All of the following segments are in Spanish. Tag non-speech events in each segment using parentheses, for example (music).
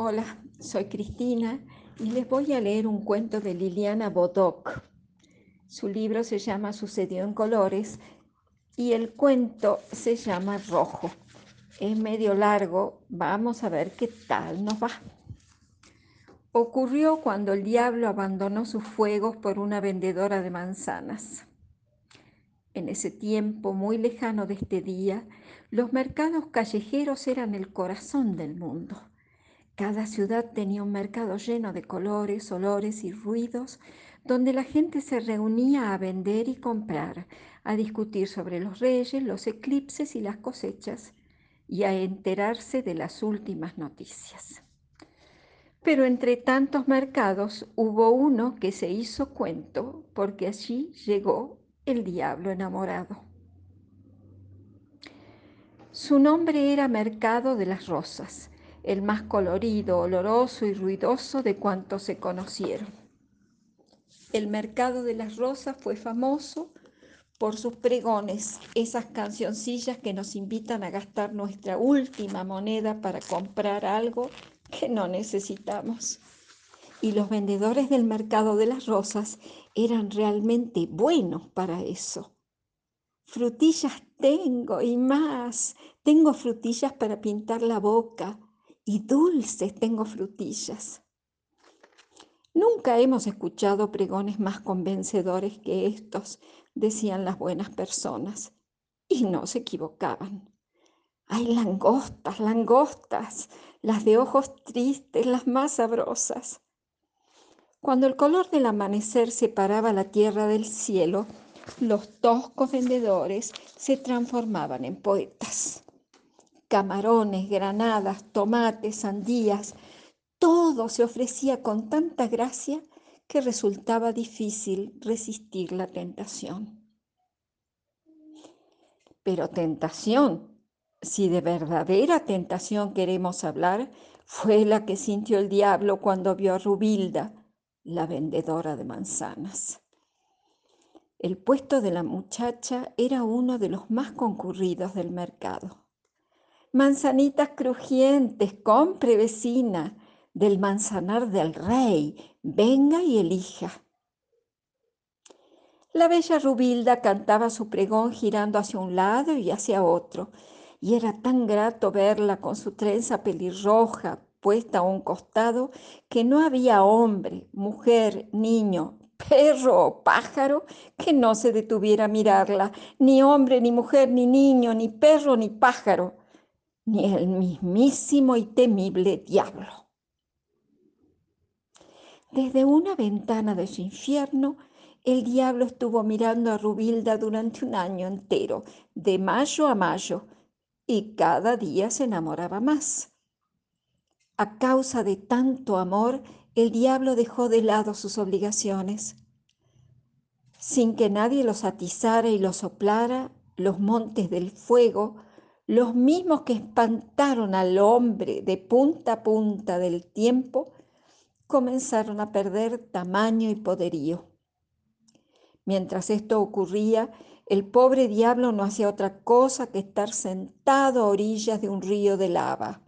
Hola, soy Cristina y les voy a leer un cuento de Liliana Bodoc. Su libro se llama Sucedió en colores y el cuento se llama Rojo. Es medio largo, vamos a ver qué tal nos va. Ocurrió cuando el diablo abandonó sus fuegos por una vendedora de manzanas. En ese tiempo muy lejano de este día, los mercados callejeros eran el corazón del mundo cada ciudad tenía un mercado lleno de colores, olores y ruidos, donde la gente se reunía a vender y comprar, a discutir sobre los reyes, los eclipses y las cosechas, y a enterarse de las últimas noticias. Pero entre tantos mercados hubo uno que se hizo cuento porque allí llegó el diablo enamorado. Su nombre era Mercado de las Rosas el más colorido, oloroso y ruidoso de cuantos se conocieron. El mercado de las rosas fue famoso por sus pregones, esas cancioncillas que nos invitan a gastar nuestra última moneda para comprar algo que no necesitamos. Y los vendedores del mercado de las rosas eran realmente buenos para eso. Frutillas tengo y más. Tengo frutillas para pintar la boca, y dulces tengo frutillas. Nunca hemos escuchado pregones más convencedores que estos, decían las buenas personas, y no se equivocaban. Hay langostas, langostas, las de ojos tristes, las más sabrosas. Cuando el color del amanecer separaba la tierra del cielo, los toscos vendedores se transformaban en poetas camarones, granadas, tomates, sandías, todo se ofrecía con tanta gracia que resultaba difícil resistir la tentación. Pero tentación, si de verdadera tentación queremos hablar, fue la que sintió el diablo cuando vio a Rubilda, la vendedora de manzanas. El puesto de la muchacha era uno de los más concurridos del mercado. Manzanitas crujientes, compre vecina, del manzanar del rey, venga y elija. La bella Rubilda cantaba su pregón girando hacia un lado y hacia otro, y era tan grato verla con su trenza pelirroja puesta a un costado que no había hombre, mujer, niño, perro o pájaro que no se detuviera a mirarla, ni hombre, ni mujer, ni niño, ni perro, ni pájaro ni el mismísimo y temible diablo. Desde una ventana de su infierno, el diablo estuvo mirando a Rubilda durante un año entero, de mayo a mayo, y cada día se enamoraba más. A causa de tanto amor, el diablo dejó de lado sus obligaciones. Sin que nadie los atizara y los soplara, los montes del fuego los mismos que espantaron al hombre de punta a punta del tiempo, comenzaron a perder tamaño y poderío. Mientras esto ocurría, el pobre diablo no hacía otra cosa que estar sentado a orillas de un río de lava,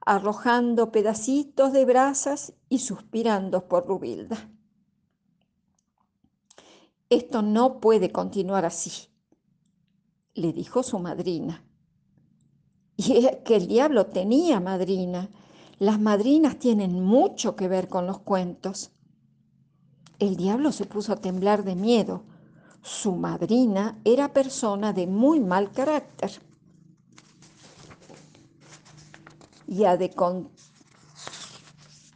arrojando pedacitos de brasas y suspirando por Rubilda. Esto no puede continuar así, le dijo su madrina. (laughs) Y que el diablo tenía madrina. Las madrinas tienen mucho que ver con los cuentos. El diablo se puso a temblar de miedo. Su madrina era persona de muy mal carácter. Y a de,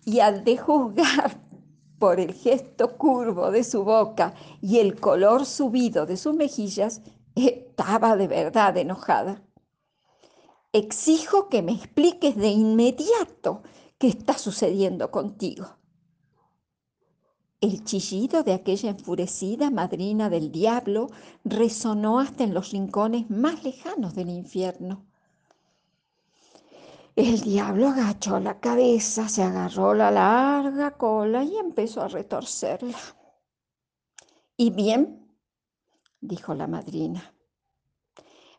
y al de juzgar (laughs) por el gesto curvo de su boca y el color subido de sus mejillas, estaba de verdad enojada. Exijo que me expliques de inmediato qué está sucediendo contigo. El chillido de aquella enfurecida madrina del diablo resonó hasta en los rincones más lejanos del infierno. El diablo agachó la cabeza, se agarró la larga cola y empezó a retorcerla. ¿Y bien? dijo la madrina.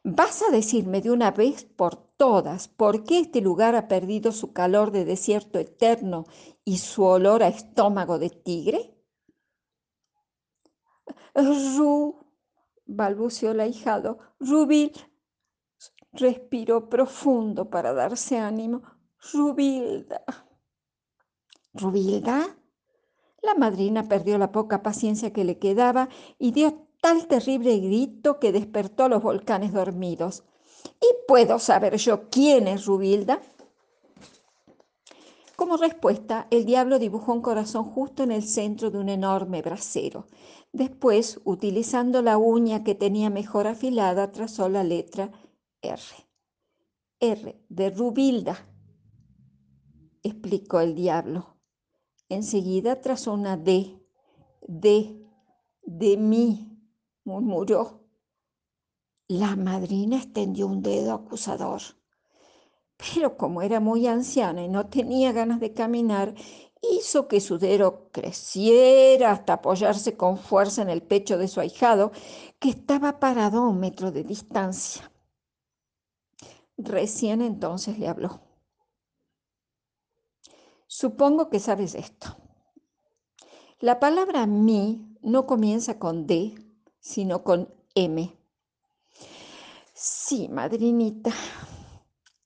¿Vas a decirme de una vez por todas por qué este lugar ha perdido su calor de desierto eterno y su olor a estómago de tigre? Ru, balbuceó el ahijado. Rubil respiró profundo para darse ánimo. Rubilda. ¿Rubilda? La madrina perdió la poca paciencia que le quedaba y dio tal terrible grito que despertó a los volcanes dormidos. ¿Y puedo saber yo quién es Rubilda? Como respuesta, el diablo dibujó un corazón justo en el centro de un enorme brasero. Después, utilizando la uña que tenía mejor afilada, trazó la letra R. R de Rubilda, explicó el diablo. Enseguida trazó una D, D, de mí, murmuró. La madrina extendió un dedo acusador. Pero como era muy anciana y no tenía ganas de caminar, hizo que su dedo creciera hasta apoyarse con fuerza en el pecho de su ahijado, que estaba parado a un metro de distancia. Recién entonces le habló. Supongo que sabes esto. La palabra mi no comienza con D, sino con M. Sí, madrinita.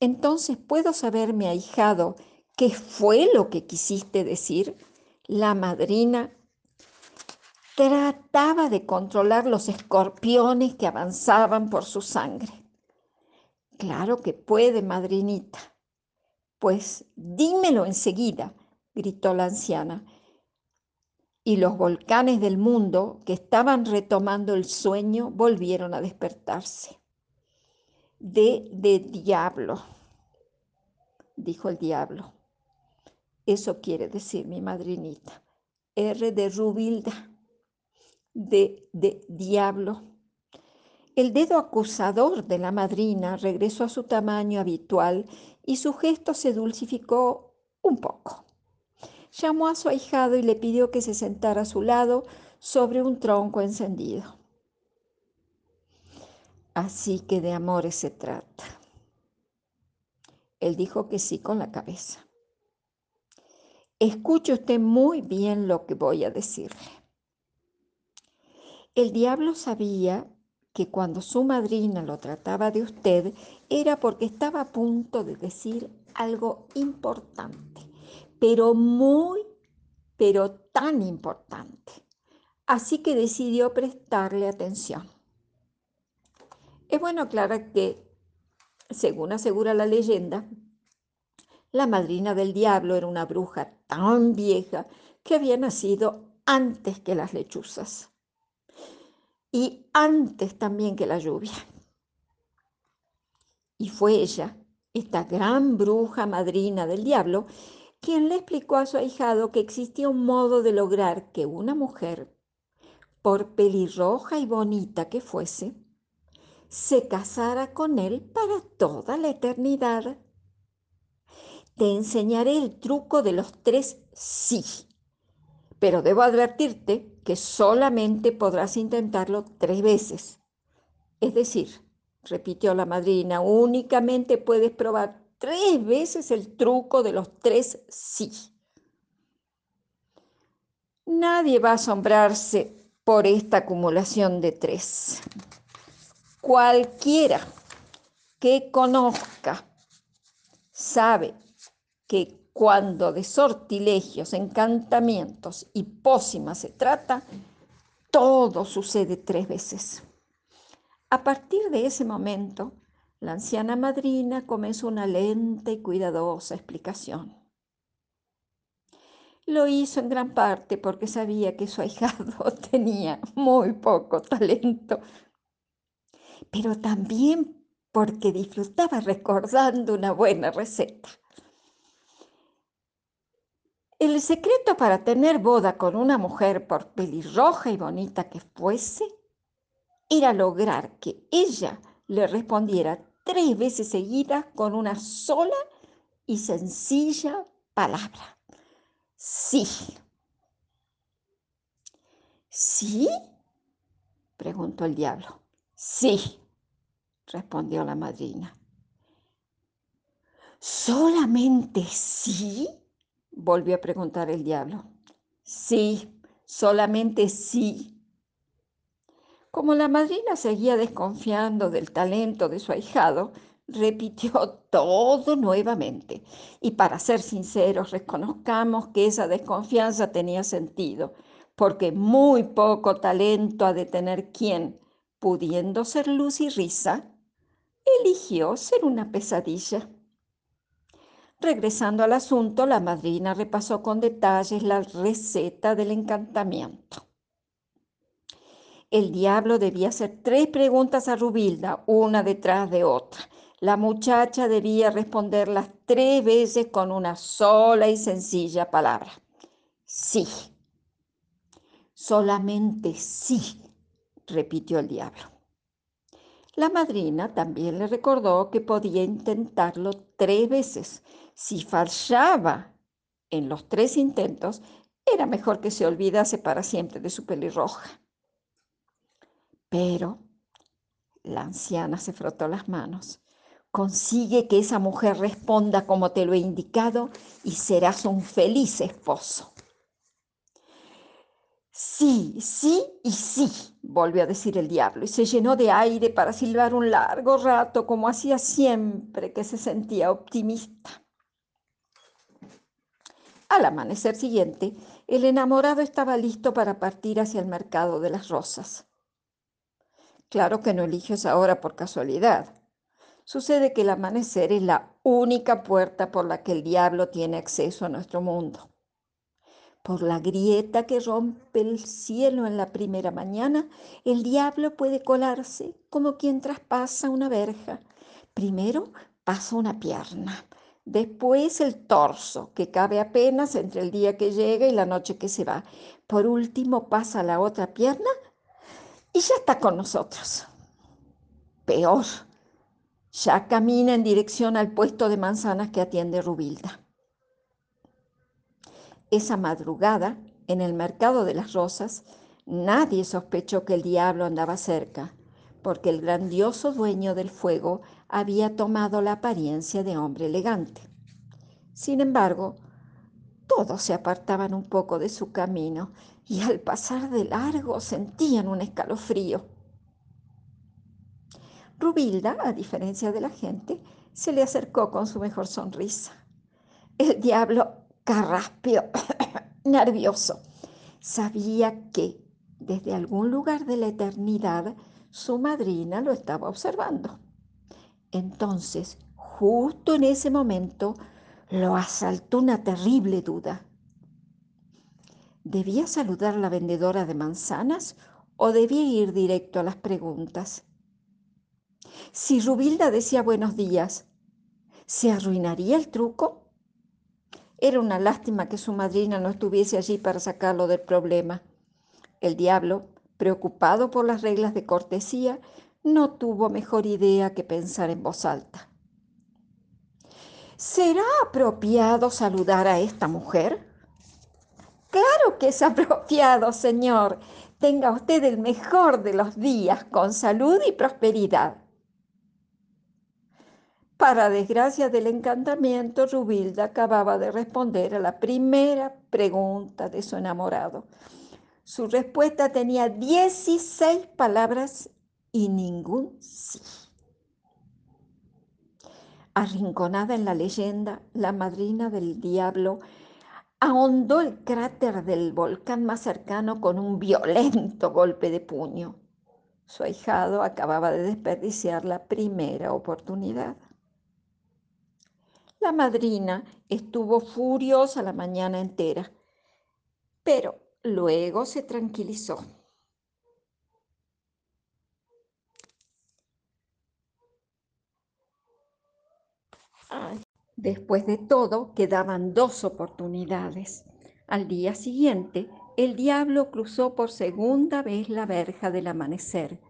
Entonces, ¿puedo saber, mi ahijado, qué fue lo que quisiste decir? La madrina trataba de controlar los escorpiones que avanzaban por su sangre. Claro que puede, madrinita. Pues dímelo enseguida, gritó la anciana. Y los volcanes del mundo, que estaban retomando el sueño, volvieron a despertarse. D de diablo, dijo el diablo. Eso quiere decir mi madrinita. R de rubilda, D de diablo. El dedo acusador de la madrina regresó a su tamaño habitual y su gesto se dulcificó un poco. Llamó a su ahijado y le pidió que se sentara a su lado sobre un tronco encendido. Así que de amores se trata. Él dijo que sí con la cabeza. Escuche usted muy bien lo que voy a decirle. El diablo sabía que cuando su madrina lo trataba de usted era porque estaba a punto de decir algo importante, pero muy, pero tan importante. Así que decidió prestarle atención. Es bueno aclarar que, según asegura la leyenda, la madrina del diablo era una bruja tan vieja que había nacido antes que las lechuzas y antes también que la lluvia. Y fue ella, esta gran bruja madrina del diablo, quien le explicó a su ahijado que existía un modo de lograr que una mujer, por pelirroja y bonita que fuese, se casara con él para toda la eternidad. Te enseñaré el truco de los tres sí, pero debo advertirte que solamente podrás intentarlo tres veces. Es decir, repitió la madrina, únicamente puedes probar tres veces el truco de los tres sí. Nadie va a asombrarse por esta acumulación de tres. Cualquiera que conozca sabe que cuando de sortilegios, encantamientos y pócimas se trata, todo sucede tres veces. A partir de ese momento, la anciana madrina comenzó una lenta y cuidadosa explicación. Lo hizo en gran parte porque sabía que su ahijado (laughs) tenía muy poco talento, pero también porque disfrutaba recordando una buena receta. El secreto para tener boda con una mujer, por pelirroja y bonita que fuese, era lograr que ella le respondiera tres veces seguidas con una sola y sencilla palabra. Sí. ¿Sí? preguntó el diablo. Sí, respondió la madrina. ¿Solamente sí? volvió a preguntar el diablo. Sí, solamente sí. Como la madrina seguía desconfiando del talento de su ahijado, repitió (laughs) todo nuevamente. Y para ser sinceros, reconozcamos que esa desconfianza tenía sentido, porque muy poco talento ha de tener quien, pudiendo ser luz y risa, eligió ser una pesadilla. Regresando al asunto, la madrina repasó con detalles la receta del encantamiento. El diablo debía hacer tres preguntas a Rubilda, una detrás de otra. La muchacha debía responderlas tres veces con una sola y sencilla palabra. Sí. Solamente sí, repitió el diablo. La madrina también le recordó que podía intentarlo tres veces. Si fallaba en los tres intentos, era mejor que se olvidase para siempre de su pelirroja. Pero la anciana se frotó las manos. Consigue que esa mujer responda como te lo he indicado y serás un feliz esposo. Sí, sí y sí, volvió a decir el diablo, y se llenó de aire para silbar un largo rato, como hacía siempre que se sentía optimista. Al amanecer siguiente, el enamorado estaba listo para partir hacia el mercado de las rosas. Claro que no eliges ahora por casualidad. Sucede que el amanecer es la única puerta por la que el diablo tiene acceso a nuestro mundo por la grieta que rompe el cielo en la primera mañana, el diablo puede colarse como quien traspasa una verja. Primero pasa una pierna, después el torso, que cabe apenas entre el día que llega y la noche que se va. Por último pasa la otra pierna y ya está con nosotros. Peor, ya camina en dirección al puesto de manzanas que atiende Rubilda. Esa madrugada, en el mercado de las rosas, nadie sospechó que el diablo andaba cerca, porque el grandioso dueño del fuego había tomado la apariencia de hombre elegante. Sin embargo, todos se apartaban un poco de su camino y al pasar de largo sentían un escalofrío. Rubilda, a diferencia de la gente, se le acercó con su mejor sonrisa. El diablo carraspio, (coughs) nervioso. Sabía que desde algún lugar de la eternidad su madrina lo estaba observando. Entonces, justo en ese momento, lo asaltó una terrible duda. ¿Debía saludar a la vendedora de manzanas o debía ir directo a las preguntas? Si Rubilda decía buenos días, ¿se arruinaría el truco? Era una lástima que su madrina no estuviese allí para sacarlo del problema. El diablo, preocupado por las reglas de cortesía, no tuvo mejor idea que pensar en voz alta. ¿Será apropiado saludar a esta mujer? Claro que es apropiado, señor. Tenga usted el mejor de los días, con salud y prosperidad. Para desgracia del encantamiento, Rubilda acababa de responder a la primera pregunta de su enamorado. Su respuesta tenía 16 palabras y ningún sí. Arrinconada en la leyenda, la madrina del diablo ahondó el cráter del volcán más cercano con un violento golpe de puño. Su ahijado acababa de desperdiciar la primera oportunidad. La madrina estuvo furiosa la mañana entera, pero luego se tranquilizó. Después de todo, quedaban dos oportunidades. Al día siguiente, el diablo cruzó por segunda vez la verja del amanecer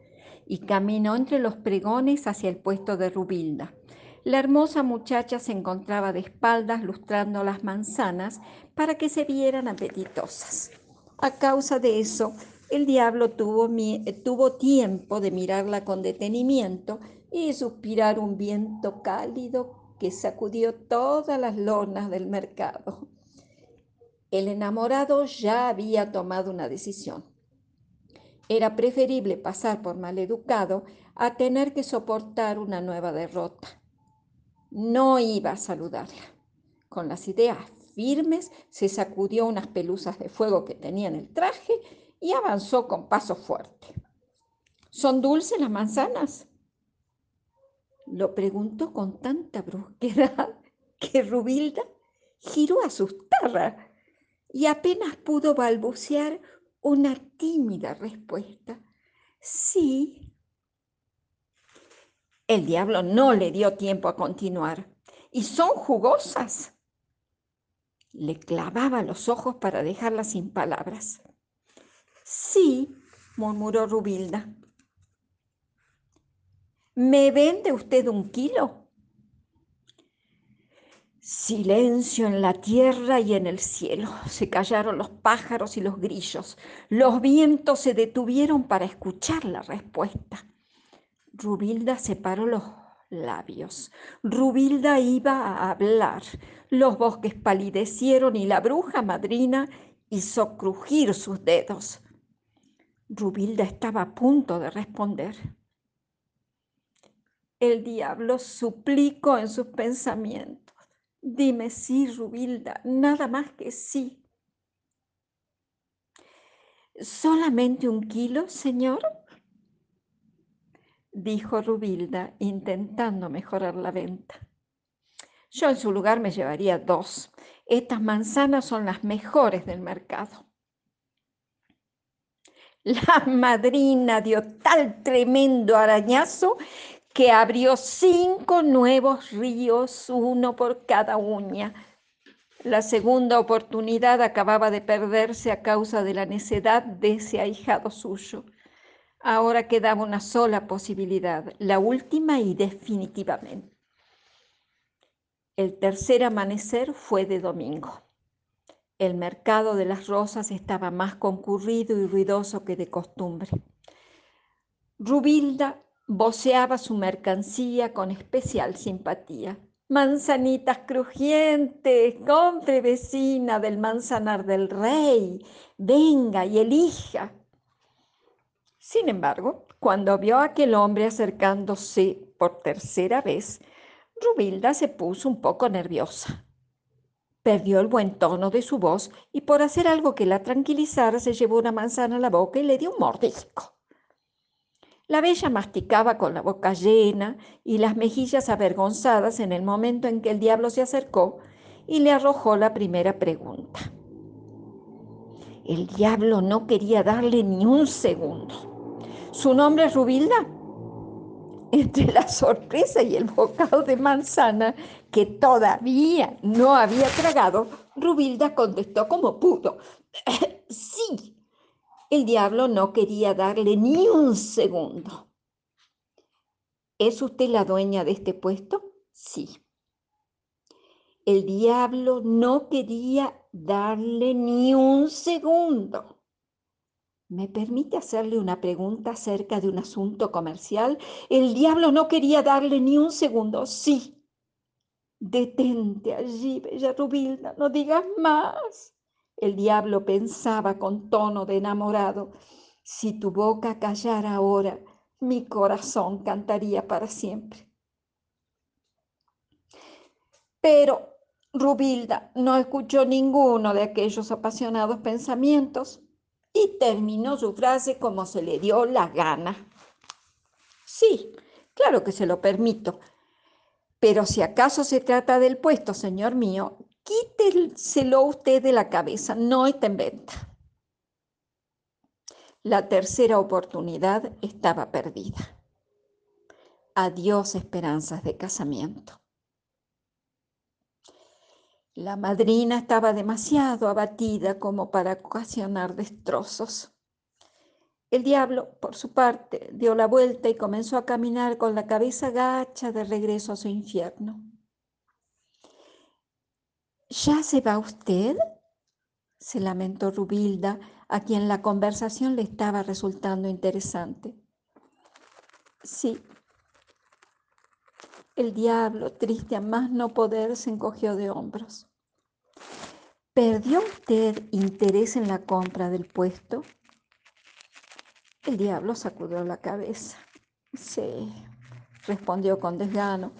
y caminó entre los pregones hacia el puesto de Rubilda. La hermosa muchacha se encontraba de espaldas lustrando las manzanas para que se vieran apetitosas. A causa de eso, el diablo tuvo, tuvo tiempo de mirarla con detenimiento y suspirar un viento cálido que sacudió todas las lonas del mercado. El enamorado ya había tomado una decisión. Era preferible pasar por maleducado a tener que soportar una nueva derrota. No iba a saludarla. Con las ideas firmes, se sacudió unas pelusas de fuego que tenía en el traje y avanzó con paso fuerte. ¿Son dulces las manzanas? Lo preguntó con tanta brusquedad (laughs) que Rubilda giró asustada y apenas pudo balbucear una tímida respuesta. Sí. El diablo no le dio tiempo a continuar. ¿Y son jugosas? Le clavaba los ojos para dejarla sin palabras. Sí, murmuró Rubilda. ¿Me vende usted un kilo? Silencio en la tierra y en el cielo. Se callaron los pájaros y los grillos. Los vientos se detuvieron para escuchar la respuesta. Rubilda separó los labios. Rubilda iba a hablar. Los bosques palidecieron y la bruja madrina hizo crujir sus dedos. Rubilda estaba a punto de responder. El diablo suplicó en sus pensamientos. Dime sí, Rubilda, nada más que sí. ¿Solamente un kilo, señor? dijo Rubilda, intentando mejorar la venta. Yo en su lugar me llevaría dos. Estas manzanas son las mejores del mercado. La madrina dio tal tremendo arañazo que abrió cinco nuevos ríos, uno por cada uña. La segunda oportunidad acababa de perderse a causa de la necedad de ese ahijado suyo. Ahora quedaba una sola posibilidad, la última y definitivamente. El tercer amanecer fue de domingo. El mercado de las rosas estaba más concurrido y ruidoso que de costumbre. Rubilda voceaba su mercancía con especial simpatía. Manzanitas crujientes, compre vecina del manzanar del rey, venga y elija. Sin embargo, cuando vio a aquel hombre acercándose por tercera vez, Rubilda se puso un poco nerviosa. Perdió el buen tono de su voz y por hacer algo que la tranquilizara se llevó una manzana a la boca y le dio un mordisco. La bella masticaba con la boca llena y las mejillas avergonzadas en el momento en que el diablo se acercó y le arrojó la primera pregunta. El diablo no quería darle ni un segundo. ¿Su nombre es Rubilda? Entre la sorpresa y el bocado de manzana que todavía no había tragado, Rubilda contestó como pudo. (laughs) sí, el diablo no quería darle ni un segundo. ¿Es usted la dueña de este puesto? Sí. El diablo no quería darle ni un segundo. ¿Me permite hacerle una pregunta acerca de un asunto comercial? El diablo no quería darle ni un segundo. Sí. Detente allí, bella Rubilda, no digas más. El diablo pensaba con tono de enamorado, si tu boca callara ahora, mi corazón cantaría para siempre. Pero Rubilda no escuchó ninguno de aquellos apasionados pensamientos y terminó su frase como se le dio la gana. Sí, claro que se lo permito, pero si acaso se trata del puesto, señor mío, quíteselo usted de la cabeza, no está en venta. La tercera oportunidad estaba perdida. Adiós esperanzas de casamiento. La madrina estaba demasiado abatida como para ocasionar destrozos. El diablo, por su parte, dio la vuelta y comenzó a caminar con la cabeza gacha de regreso a su infierno. ¿Ya se va usted? se lamentó Rubilda, a quien la conversación le estaba resultando interesante. Sí, El diablo, triste a más no poder, se encogió de hombros. ¿Perdió usted interés en la compra del puesto? El diablo sacudió la cabeza. Sí, respondió con desgano.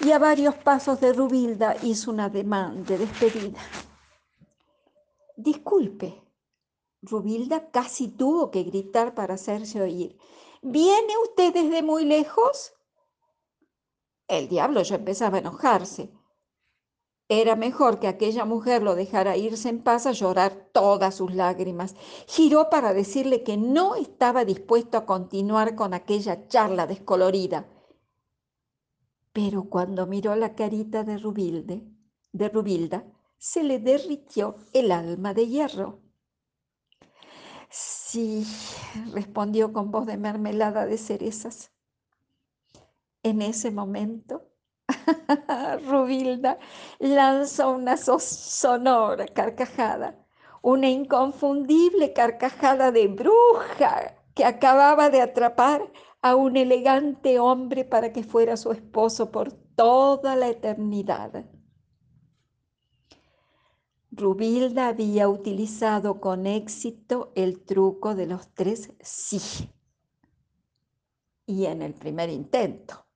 Y a varios pasos de Rubilda hizo un ademán de despedida. Disculpe. Rubilda casi tuvo que gritar para hacerse oír. ¿Viene usted desde muy lejos? El diablo ya empezaba a enojarse. Era mejor que aquella mujer lo dejara irse en paz a llorar todas sus lágrimas. Giró para decirle que no estaba dispuesto a continuar con aquella charla descolorida. Pero cuando miró la carita de Rubilde, de Rubilda, se le derritió el alma de hierro. Sí, respondió con voz de mermelada de cerezas. En ese momento, (laughs) Rubilda lanzó una sonora carcajada, una inconfundible carcajada de bruja que acababa de atrapar a un elegante hombre para que fuera su esposo por toda la eternidad. Rubilda había utilizado con éxito el truco de los tres sí. Y en el primer intento.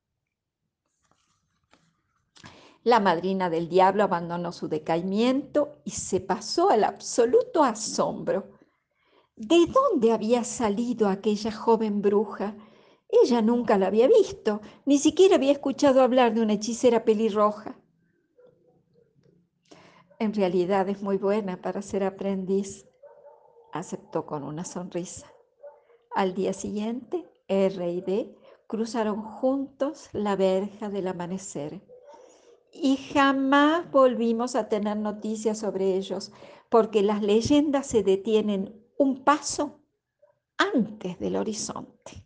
La madrina del diablo abandonó su decaimiento y se pasó al absoluto asombro. ¿De dónde había salido aquella joven bruja? Ella nunca la había visto, ni siquiera había escuchado hablar de una hechicera pelirroja. En realidad es muy buena para ser aprendiz, aceptó con una sonrisa. Al día siguiente, R y D cruzaron juntos la verja del amanecer y jamás volvimos a tener noticias sobre ellos, porque las leyendas se detienen un paso antes del horizonte.